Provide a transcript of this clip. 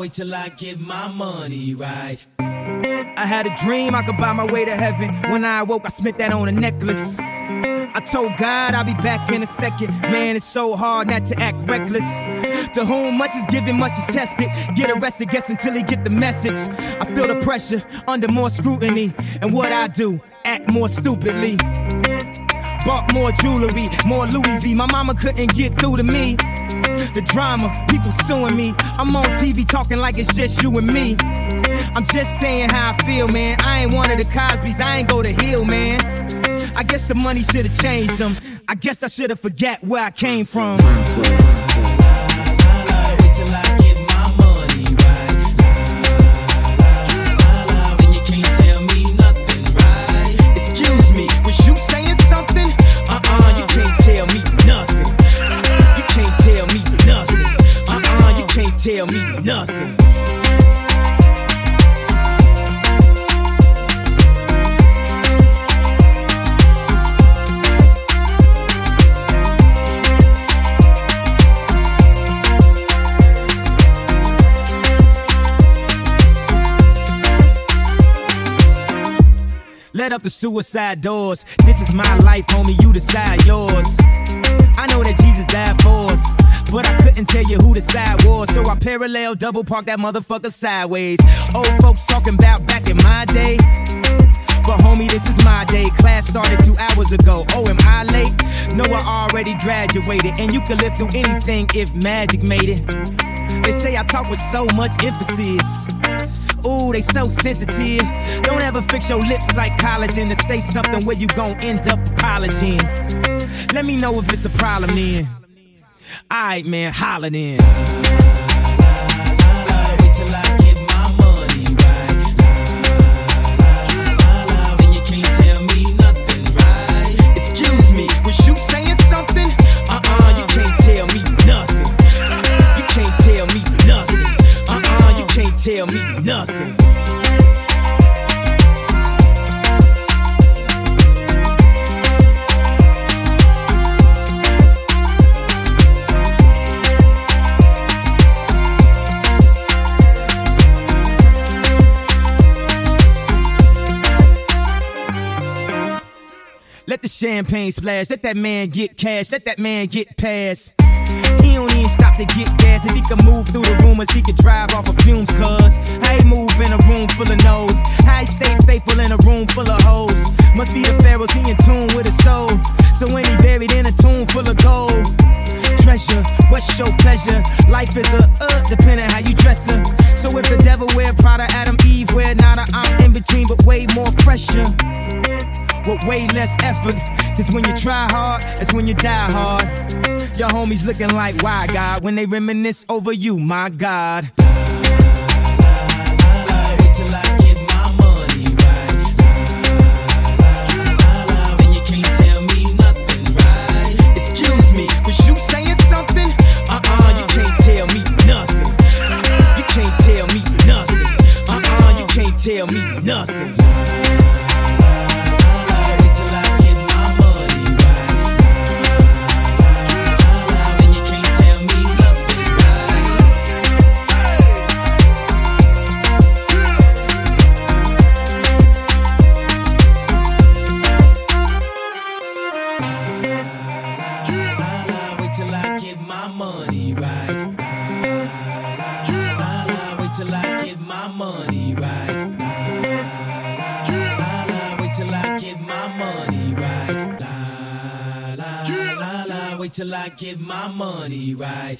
wait till I get my money right. I had a dream I could buy my way to heaven. When I awoke, I spent that on a necklace. I told God I'll be back in a second. Man, it's so hard not to act reckless. To whom much is given, much is tested. Get arrested, guess until he get the message. I feel the pressure under more scrutiny. And what I do, act more stupidly. Bought more jewelry, more Louis V. My mama couldn't get through to me. The drama, people suing me. I'm on TV talking like it's just you and me. I'm just saying how I feel, man. I ain't one of the Cosby's, I ain't go to Hillman. I guess the money should have changed them. I guess I should have forget where I came from. Let up the suicide doors. This is my life, homie. You decide yours. I know that Jesus died for us, but I couldn't tell you who the side was. So I parallel double park that motherfucker sideways. Old folks talking about back in my day. But homie, this is my day. Class started two hours ago. Oh, am I late? No, I already graduated. And you can live through anything if magic made it. They say I talk with so much emphasis. Ooh, they so sensitive. Don't ever fix your lips like collagen to say something where you gon' end up apologizing. Let me know if it's a problem then. Alright, man, holla then. Tell me nothing. Let the champagne splash. Let that man get cash. Let that man get past. He don't even stop to get gas. If he can move through the rumors, he can drive off of fumes. Cuz how move in a room full of no's. He stay faithful in a room full of hoes. Must be the pharaohs, he in tune with his soul. So when he buried in a tomb full of gold. Treasure, what's your pleasure? Life is a uh, depending how you dress her. So if the devil wear Prada, Adam, Eve wear nada, I'm in between, but way more pressure with way less effort. Cause when you try hard, that's when you die hard. Your homies looking like, why God? When they reminisce over you, my God. Till I get my money right.